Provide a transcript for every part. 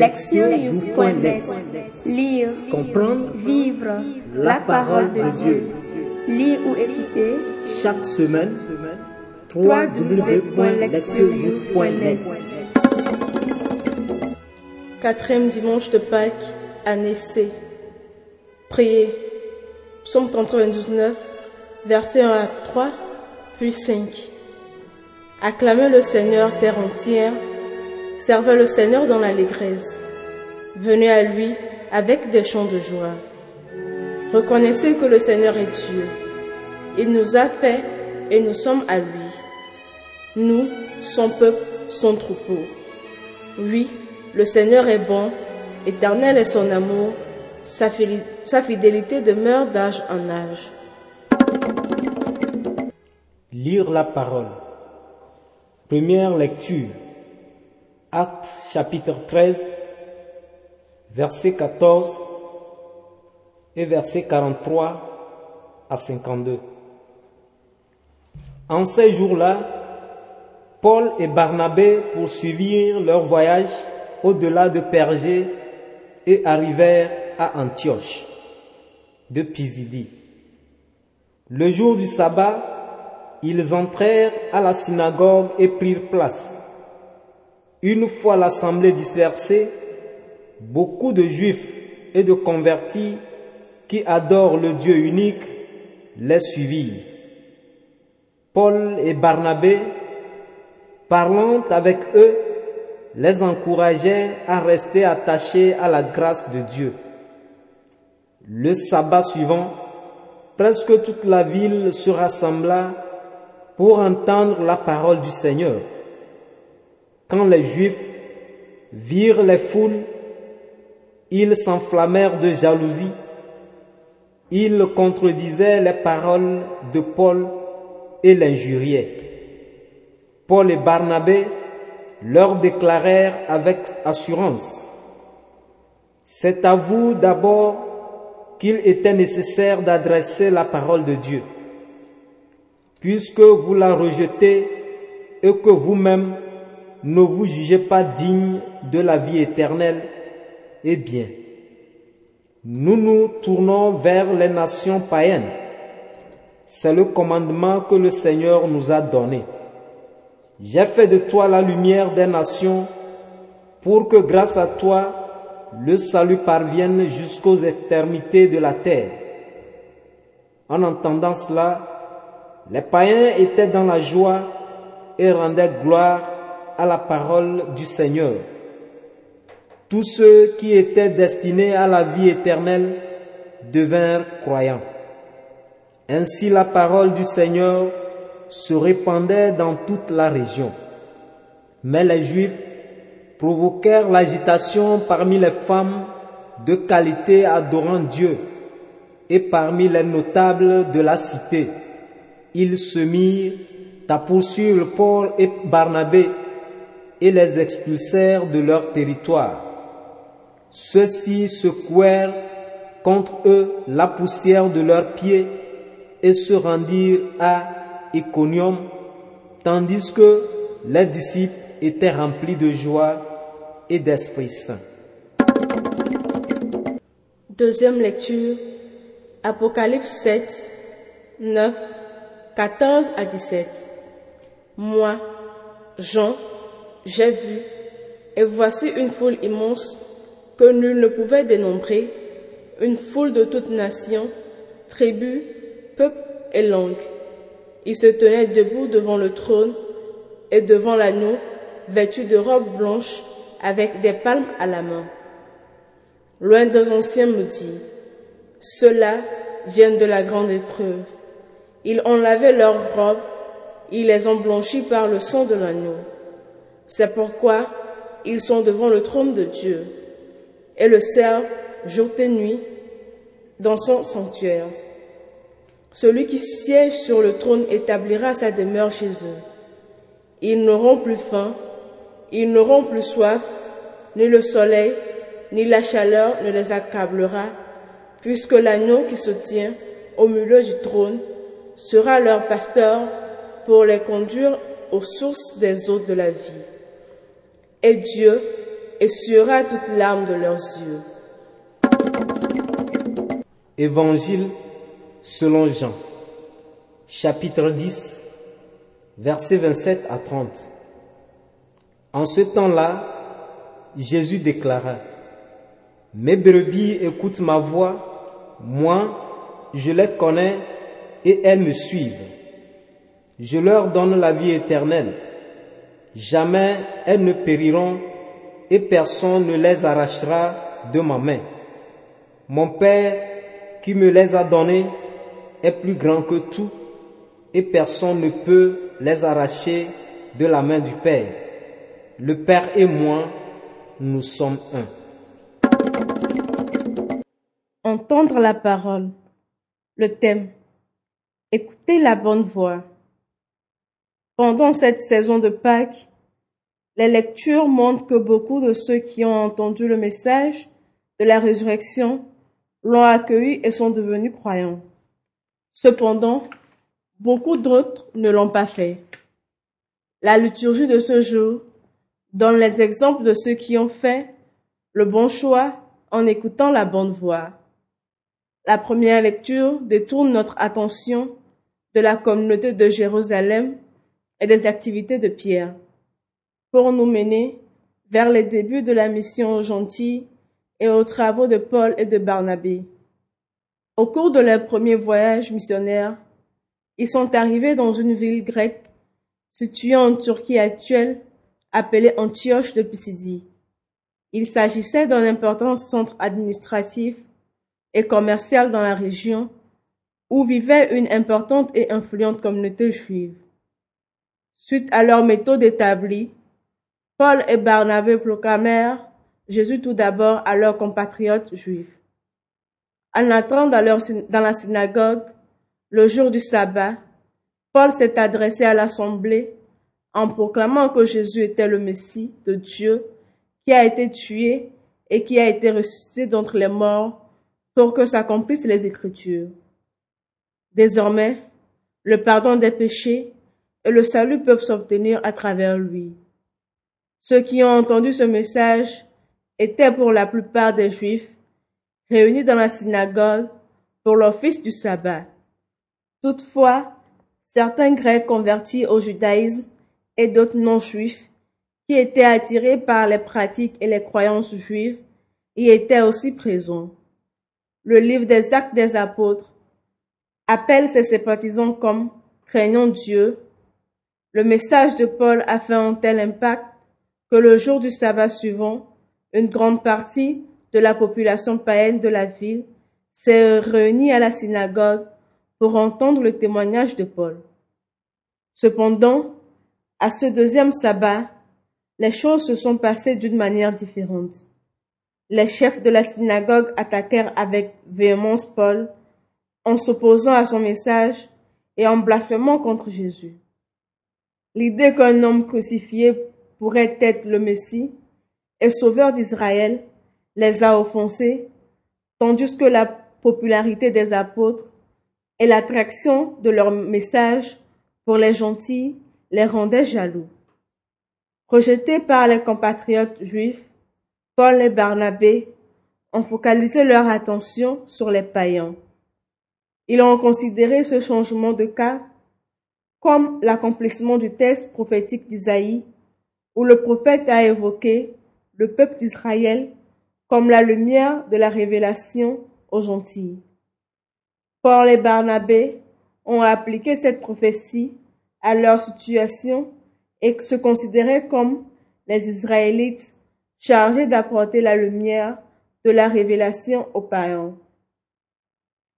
Lectionnews.net Lire, Comprendre, vivre la parole de Dieu. Lire ou écouter chaque semaine, www.lectionnews.net Quatrième dimanche de Pâques, année C. Priez. Psaume 99, versets 1 à 3, puis 5. Acclamez le Seigneur terre entière, servez le Seigneur dans l'allégresse. Venez à lui avec des chants de joie. Reconnaissez que le Seigneur est Dieu. Il nous a fait et nous sommes à lui. Nous, son peuple, son troupeau. Oui, le Seigneur est bon, éternel est son amour, sa, fidélité demeure d'âge en âge. Lire la parole. Première lecture. Acte chapitre 13, verset 14 et verset 43 à 52. En ces jours-là, Paul et Barnabé poursuivirent leur voyage au-delà de Pergé et arrivèrent à Antioche de Pisidie. Le jour du sabbat, ils entrèrent à la synagogue et prirent place. Une fois l'assemblée dispersée, beaucoup de juifs et de convertis qui adorent le Dieu unique les suivirent. Paul et Barnabé, parlant avec eux, les encourageaient à rester attachés à la grâce de Dieu. Le sabbat suivant, presque toute la ville se rassembla pour entendre la parole du Seigneur. Quand les Juifs virent les foules, ils s'enflammèrent de jalousie. Ils contredisaient les paroles de Paul et l'injuriaient. Paul et Barnabé leur déclarèrent avec assurance, C'est à vous d'abord qu'il était nécessaire d'adresser la parole de Dieu, puisque vous la rejetez et que vous-même ne vous jugez pas digne de la vie éternelle, eh bien, nous nous tournons vers les nations païennes. C'est le commandement que le Seigneur nous a donné. J'ai fait de toi la lumière des nations pour que grâce à toi, le salut parvienne jusqu'aux extrémités de la terre. En entendant cela, les païens étaient dans la joie et rendaient gloire la parole du Seigneur. Tous ceux qui étaient destinés à la vie éternelle devinrent croyants. Ainsi la parole du Seigneur se répandait dans toute la région. Mais les Juifs provoquèrent l'agitation parmi les femmes de qualité adorant Dieu et parmi les notables de la cité. Ils se mirent à poursuivre Paul et Barnabé et les expulsèrent de leur territoire. Ceux-ci secouèrent contre eux la poussière de leurs pieds et se rendirent à Iconium, tandis que les disciples étaient remplis de joie et d'Esprit Saint. Deuxième lecture, Apocalypse 7, 9, 14 à 17. Moi, Jean, j'ai vu, et voici une foule immense que nul ne pouvait dénombrer, une foule de toutes nations, tribus, peuples et langues. Ils se tenaient debout devant le trône et devant l'agneau, vêtus de robes blanches avec des palmes à la main. Loin des anciens me dit, ceux-là viennent de la grande épreuve. Ils ont lavé leurs robes, ils les ont blanchies par le sang de l'agneau. C'est pourquoi ils sont devant le trône de Dieu et le servent jour et nuit dans son sanctuaire. Celui qui siège sur le trône établira sa demeure chez eux. Ils n'auront plus faim, ils n'auront plus soif, ni le soleil, ni la chaleur ne les accablera, puisque l'agneau qui se tient au milieu du trône sera leur pasteur pour les conduire aux sources des eaux de la vie. Et Dieu, essuiera toute larme de leurs yeux. Évangile selon Jean, chapitre 10, versets 27 à 30. En ce temps-là, Jésus déclara, Mes brebis écoutent ma voix, moi, je les connais et elles me suivent. Je leur donne la vie éternelle. Jamais elles ne périront et personne ne les arrachera de ma main. Mon Père qui me les a donnés est plus grand que tout et personne ne peut les arracher de la main du Père. Le Père et moi, nous sommes un. Entendre la parole. Le thème. Écoutez la bonne voix. Pendant cette saison de Pâques, les lectures montrent que beaucoup de ceux qui ont entendu le message de la résurrection l'ont accueilli et sont devenus croyants. Cependant, beaucoup d'autres ne l'ont pas fait. La liturgie de ce jour donne les exemples de ceux qui ont fait le bon choix en écoutant la bonne voix. La première lecture détourne notre attention de la communauté de Jérusalem et des activités de Pierre pour nous mener vers les débuts de la mission gentille et aux travaux de Paul et de Barnabé. Au cours de leur premier voyage missionnaire, ils sont arrivés dans une ville grecque située en Turquie actuelle appelée Antioche de Pisidie. Il s'agissait d'un important centre administratif et commercial dans la région où vivait une importante et influente communauté juive. Suite à leur méthode établie, Paul et Barnabé proclamèrent Jésus tout d'abord à leurs compatriotes juifs. En entrant dans, dans la synagogue, le jour du sabbat, Paul s'est adressé à l'assemblée en proclamant que Jésus était le Messie de Dieu qui a été tué et qui a été ressuscité d'entre les morts pour que s'accomplissent les Écritures. Désormais, le pardon des péchés le salut peuvent s'obtenir à travers lui. Ceux qui ont entendu ce message étaient pour la plupart des Juifs réunis dans la synagogue pour l'office du sabbat. Toutefois, certains Grecs convertis au judaïsme et d'autres non-juifs qui étaient attirés par les pratiques et les croyances juives y étaient aussi présents. Le livre des Actes des Apôtres appelle ses sympathisants comme craignant Dieu. Le message de Paul a fait un tel impact que le jour du sabbat suivant, une grande partie de la population païenne de la ville s'est réunie à la synagogue pour entendre le témoignage de Paul. Cependant, à ce deuxième sabbat, les choses se sont passées d'une manière différente. Les chefs de la synagogue attaquèrent avec véhémence Paul en s'opposant à son message et en blasphémant contre Jésus. L'idée qu'un homme crucifié pourrait être le Messie et sauveur d'Israël les a offensés, tandis que la popularité des apôtres et l'attraction de leur message pour les gentils les rendaient jaloux. Rejetés par les compatriotes juifs, Paul et Barnabé ont focalisé leur attention sur les païens. Ils ont considéré ce changement de cas comme l'accomplissement du texte prophétique d'Isaïe, où le prophète a évoqué le peuple d'Israël comme la lumière de la révélation aux gentils. Paul et Barnabé ont appliqué cette prophétie à leur situation et se considéraient comme les Israélites chargés d'apporter la lumière de la révélation aux païens.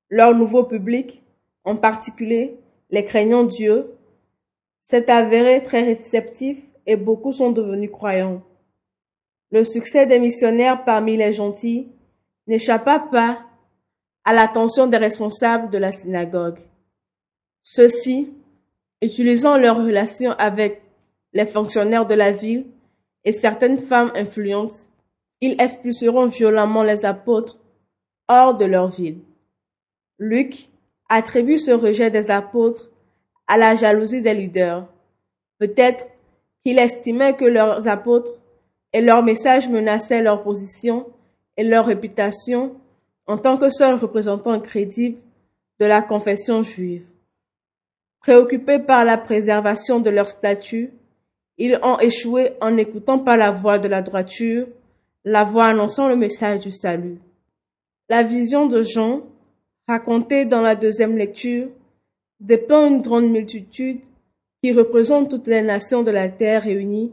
Leur nouveau public, en particulier les craignants Dieu, s'est avéré très réceptif et beaucoup sont devenus croyants. Le succès des missionnaires parmi les gentils n'échappa pas à l'attention des responsables de la synagogue. Ceux-ci, utilisant leurs relations avec les fonctionnaires de la ville et certaines femmes influentes, ils expulseront violemment les apôtres hors de leur ville. Luc attribue ce rejet des apôtres à la jalousie des leaders. Peut-être qu'il estimait que leurs apôtres et leur message menaçait leur position et leur réputation en tant que seuls représentants crédibles de la confession juive. Préoccupés par la préservation de leur statut, ils ont échoué en n'écoutant pas la voix de la droiture, la voix annonçant le message du salut. La vision de Jean, racontée dans la deuxième lecture, dépeint une grande multitude qui représente toutes les nations de la terre réunies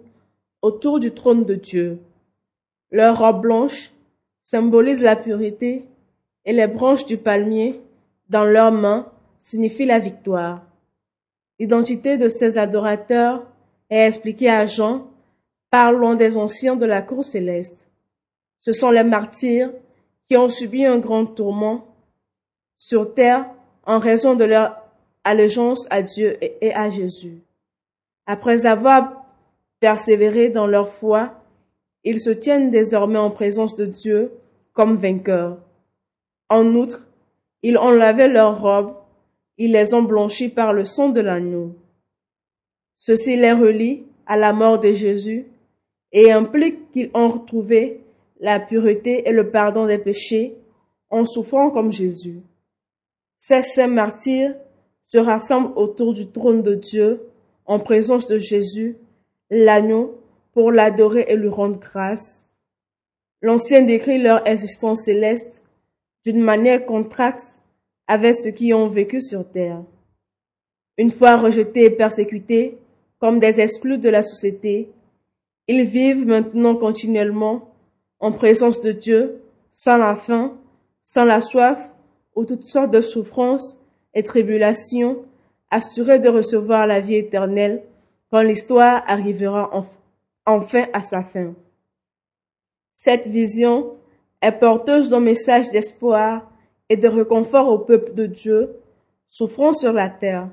autour du trône de Dieu. Leurs robes blanches symbolisent la pureté et les branches du palmier dans leurs mains signifient la victoire. L'identité de ces adorateurs est expliquée à Jean par l'un des anciens de la cour céleste. Ce sont les martyrs qui ont subi un grand tourment sur terre en raison de leur allégeance à Dieu et à Jésus. Après avoir persévéré dans leur foi, ils se tiennent désormais en présence de Dieu comme vainqueurs. En outre, ils ont lavé leurs robes, ils les ont blanchies par le sang de l'agneau. Ceci les relie à la mort de Jésus et implique qu'ils ont retrouvé la pureté et le pardon des péchés en souffrant comme Jésus. Ces saints martyrs se rassemblent autour du trône de Dieu en présence de Jésus, l'agneau, pour l'adorer et lui rendre grâce. L'Ancien décrit leur existence céleste d'une manière contraste avec ceux qui ont vécu sur terre. Une fois rejetés et persécutés comme des exclus de la société, ils vivent maintenant continuellement en présence de Dieu, sans la faim, sans la soif ou toutes sortes de souffrances et tribulations, assurés de recevoir la vie éternelle quand l'histoire arrivera enfin à sa fin. Cette vision est porteuse d'un message d'espoir et de réconfort au peuple de Dieu souffrant sur la terre.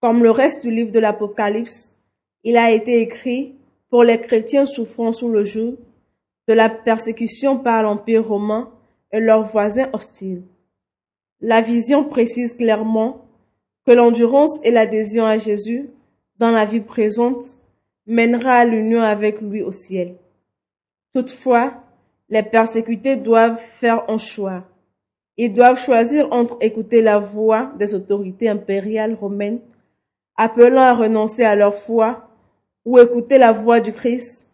Comme le reste du livre de l'Apocalypse, il a été écrit pour les chrétiens souffrant sous le joug de la persécution par l'Empire romain et leurs voisins hostiles. La vision précise clairement que l'endurance et l'adhésion à Jésus dans la vie présente mènera à l'union avec lui au ciel. Toutefois, les persécutés doivent faire un choix. Ils doivent choisir entre écouter la voix des autorités impériales romaines, appelant à renoncer à leur foi, ou écouter la voix du Christ,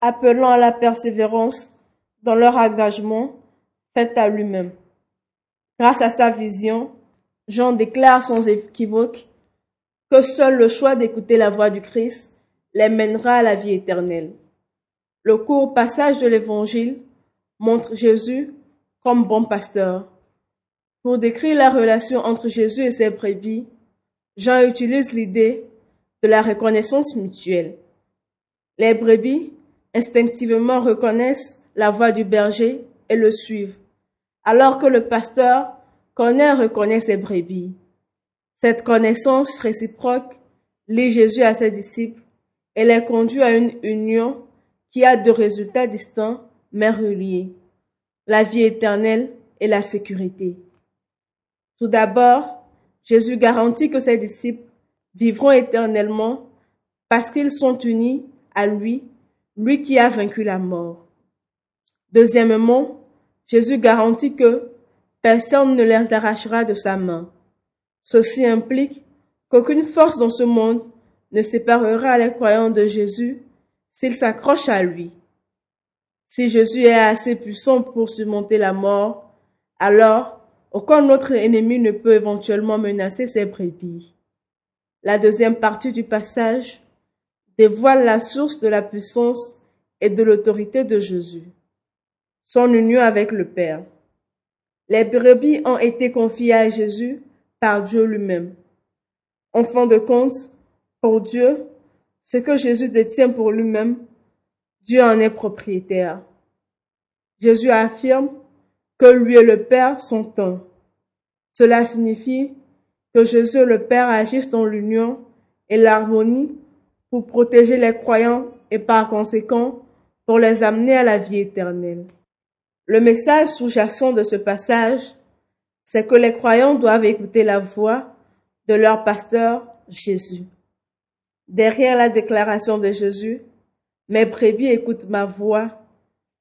appelant à la persévérance dans leur engagement fait à lui-même. Grâce à sa vision, Jean déclare sans équivoque que seul le choix d'écouter la voix du Christ les mènera à la vie éternelle. Le court passage de l'Évangile montre Jésus comme bon pasteur. Pour décrire la relation entre Jésus et ses brebis, Jean utilise l'idée de la reconnaissance mutuelle. Les brebis instinctivement reconnaissent la voix du berger et le suivent, alors que le pasteur connaît et reconnaît ses brebis. Cette connaissance réciproque lie Jésus à ses disciples et les conduit à une union qui a deux résultats distincts mais reliés, la vie éternelle et la sécurité. Tout d'abord, Jésus garantit que ses disciples vivront éternellement parce qu'ils sont unis à lui, lui qui a vaincu la mort. Deuxièmement, Jésus garantit que personne ne les arrachera de sa main. Ceci implique qu'aucune force dans ce monde ne séparera les croyants de Jésus s'ils s'accrochent à lui. Si Jésus est assez puissant pour surmonter la mort, alors aucun autre ennemi ne peut éventuellement menacer ses brebis. La deuxième partie du passage dévoile la source de la puissance et de l'autorité de Jésus, son union avec le Père. Les brebis ont été confiées à Jésus par Dieu lui-même. En fin de compte, pour Dieu, ce que Jésus détient pour lui-même Dieu en est propriétaire. Jésus affirme que lui et le Père sont un. Cela signifie que Jésus et le Père agissent dans l'union et l'harmonie pour protéger les croyants et par conséquent pour les amener à la vie éternelle. Le message sous-jacent de ce passage, c'est que les croyants doivent écouter la voix de leur pasteur Jésus. Derrière la déclaration de Jésus, Mes brebis écoutent ma voix.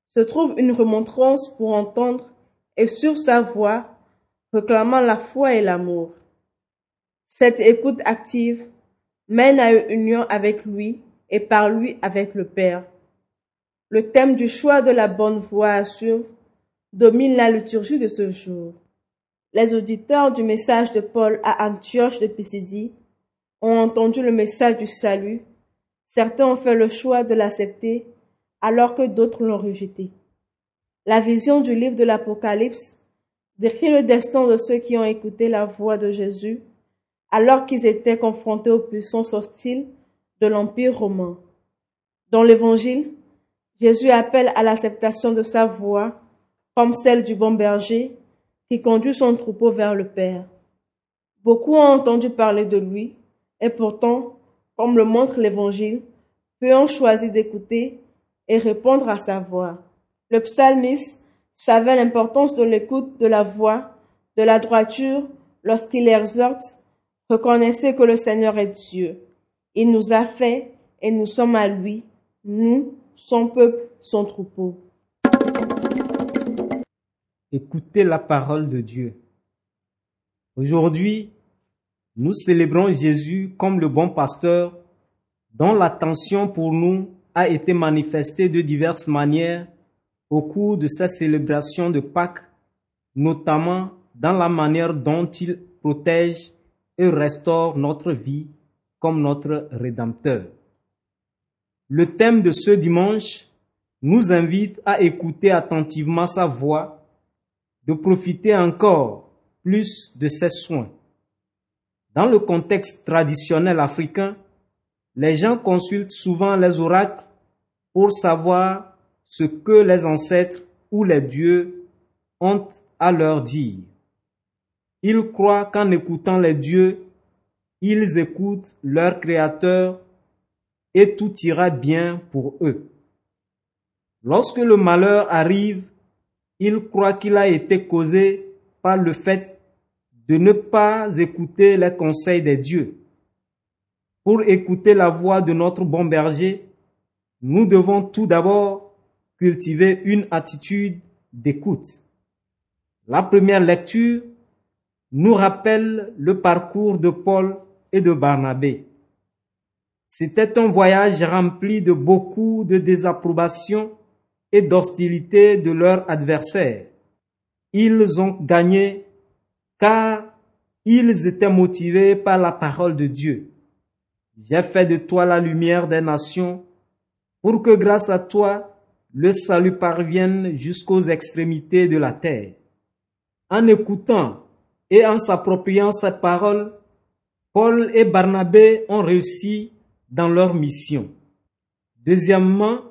Se trouve une remontrance pour entendre et sur sa voix, reclamant la foi et l'amour. Cette écoute active mène à une union avec lui et par lui avec le Père. Le thème du choix de la bonne voie à suivre domine la liturgie de ce jour. Les auditeurs du message de Paul à Antioche de Pisidie ont entendu le message du salut. Certains ont fait le choix de l'accepter alors que d'autres l'ont rejeté. La vision du livre de l'Apocalypse décrit le destin de ceux qui ont écouté la voix de Jésus alors qu'ils étaient confrontés aux puissances hostiles de l'Empire romain. Dans l'Évangile, Jésus appelle à l'acceptation de sa voix comme celle du bon berger qui conduit son troupeau vers le Père. Beaucoup ont entendu parler de lui, et pourtant, comme le montre l'Évangile, peu ont choisi d'écouter et répondre à sa voix. Le psalmiste savait l'importance de l'écoute de la voix, de la droiture, lorsqu'il exhorte, reconnaissez que le Seigneur est Dieu. Il nous a fait et nous sommes à lui, nous, son peuple, son troupeau. Écoutez la parole de Dieu. Aujourd'hui, nous célébrons Jésus comme le bon pasteur dont l'attention pour nous a été manifestée de diverses manières au cours de sa célébration de Pâques, notamment dans la manière dont il protège et restaure notre vie comme notre Rédempteur. Le thème de ce dimanche nous invite à écouter attentivement sa voix, de profiter encore plus de ses soins. Dans le contexte traditionnel africain, les gens consultent souvent les oracles pour savoir ce que les ancêtres ou les dieux ont à leur dire. Ils croient qu'en écoutant les dieux, ils écoutent leur Créateur et tout ira bien pour eux. Lorsque le malheur arrive, ils croient qu'il a été causé par le fait de ne pas écouter les conseils des dieux. Pour écouter la voix de notre bon berger, nous devons tout d'abord cultiver une attitude d'écoute. La première lecture nous rappelle le parcours de Paul et de Barnabé. C'était un voyage rempli de beaucoup de désapprobation et d'hostilité de leurs adversaires. Ils ont gagné car ils étaient motivés par la parole de Dieu. J'ai fait de toi la lumière des nations pour que grâce à toi, le salut parvienne jusqu'aux extrémités de la terre. En écoutant et en s'appropriant cette parole, Paul et Barnabé ont réussi dans leur mission. Deuxièmement,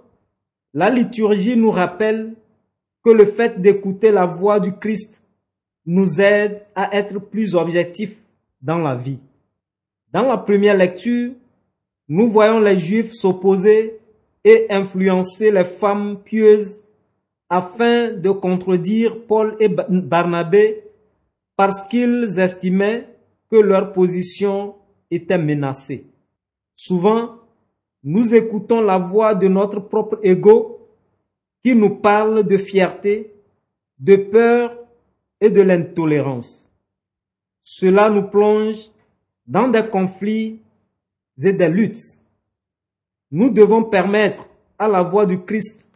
la liturgie nous rappelle que le fait d'écouter la voix du Christ nous aide à être plus objectifs dans la vie. Dans la première lecture, nous voyons les Juifs s'opposer et influencer les femmes pieuses afin de contredire Paul et Barnabé parce qu'ils estimaient que leur position était menacée. Souvent, nous écoutons la voix de notre propre ego qui nous parle de fierté, de peur et de l'intolérance. Cela nous plonge dans des conflits et des luttes. Nous devons permettre à la voix du Christ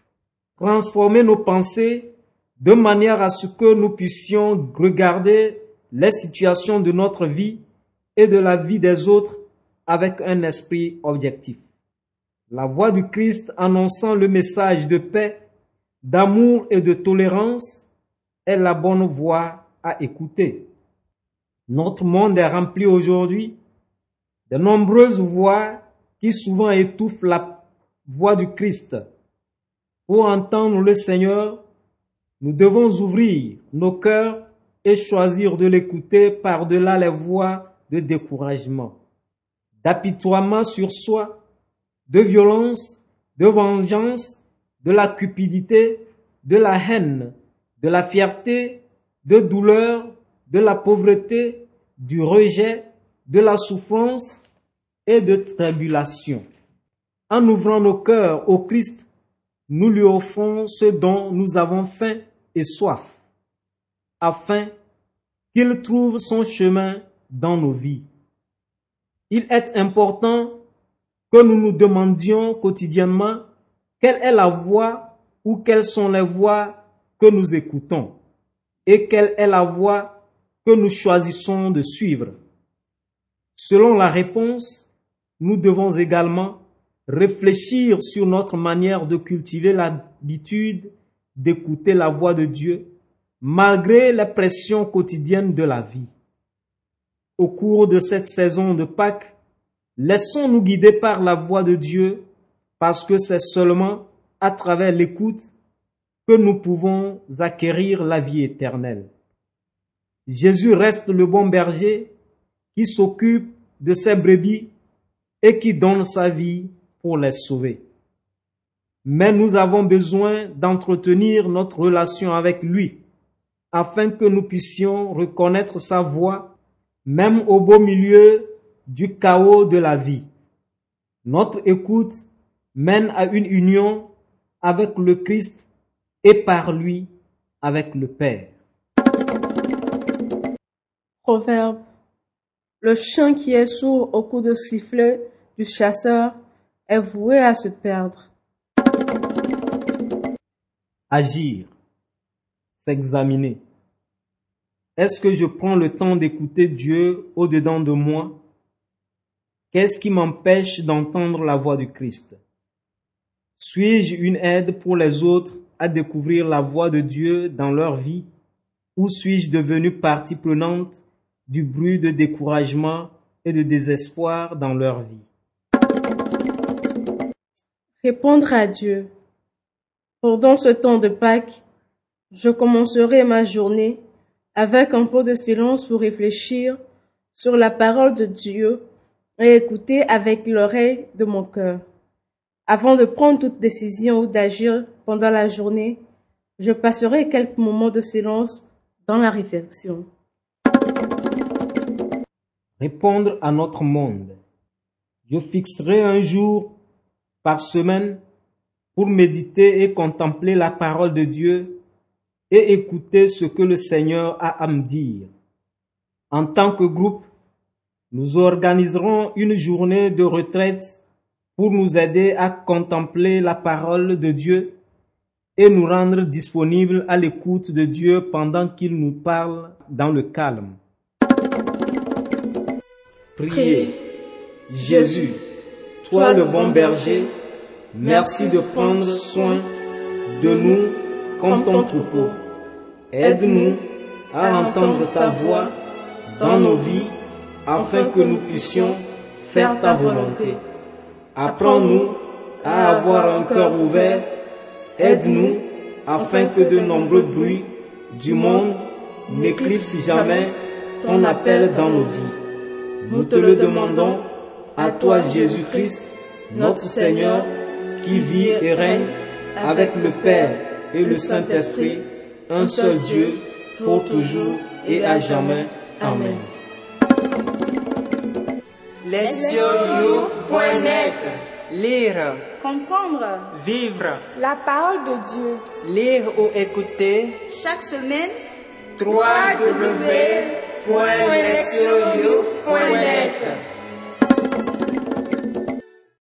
transformer nos pensées de manière à ce que nous puissions regarder les situations de notre vie et de la vie des autres avec un esprit objectif. La voix du Christ annonçant le message de paix, d'amour et de tolérance est la bonne voix à écouter. Notre monde est rempli aujourd'hui de nombreuses voix qui souvent étouffent la voix du Christ. Pour entendre le Seigneur, nous devons ouvrir nos cœurs et choisir de l'écouter par-delà les voix de découragement, d'apitoiement sur soi, de violence, de vengeance, de la cupidité, de la haine, de la fierté, de douleur, de la pauvreté, du rejet, de la souffrance et de tribulation. En ouvrant nos cœurs au Christ, nous lui offrons ce dont nous avons faim et soif, afin qu'il trouve son chemin dans nos vies. Il est important que nous nous demandions quotidiennement quelle est la voie ou quelles sont les voies que nous écoutons et quelle est la voie que nous choisissons de suivre. Selon la réponse, nous devons également réfléchir sur notre manière de cultiver l'habitude d'écouter la voix de Dieu malgré les pressions quotidiennes de la vie. Au cours de cette saison de Pâques, laissons-nous guider par la voix de Dieu parce que c'est seulement à travers l'écoute que nous pouvons acquérir la vie éternelle. Jésus reste le bon berger qui s'occupe de ses brebis et qui donne sa vie pour les sauver. Mais nous avons besoin d'entretenir notre relation avec lui afin que nous puissions reconnaître sa voix même au beau milieu du chaos de la vie. Notre écoute mène à une union avec le Christ et par lui avec le Père. Proverbe. Le chien qui est sourd au coup de sifflet du chasseur est voué à se perdre. Agir, s'examiner. Est-ce que je prends le temps d'écouter Dieu au-dedans de moi? Qu'est-ce qui m'empêche d'entendre la voix du Christ? Suis-je une aide pour les autres à découvrir la voix de Dieu dans leur vie? Ou suis-je devenu partie prenante du bruit de découragement et de désespoir dans leur vie? Répondre à Dieu. Pendant ce temps de Pâques, je commencerai ma journée avec un peu de silence pour réfléchir sur la parole de Dieu et écouter avec l'oreille de mon cœur. Avant de prendre toute décision ou d'agir pendant la journée, je passerai quelques moments de silence dans la réflexion. Répondre à notre monde. Je fixerai un jour par semaine pour méditer et contempler la parole de Dieu et écouter ce que le Seigneur a à me dire. En tant que groupe, nous organiserons une journée de retraite pour nous aider à contempler la parole de Dieu et nous rendre disponibles à l'écoute de Dieu pendant qu'il nous parle dans le calme. Priez. Jésus, toi le bon berger, merci de prendre soin de nous comme ton troupeau. Aide-nous à entendre ta voix dans nos vies afin que nous puissions faire ta volonté. Apprends-nous à avoir un cœur ouvert. Aide-nous afin que de nombreux bruits du monde n'éclipsent jamais ton appel dans nos vies. Nous te le demandons à toi Jésus-Christ, notre Seigneur, qui vit et règne avec le Père et le Saint-Esprit, un seul Dieu, pour toujours et à jamais. Amen. Lire, Comprendre. Vivre, la parole de Dieu. lire ou écouter. Chaque semaine, www.lectionyouth.net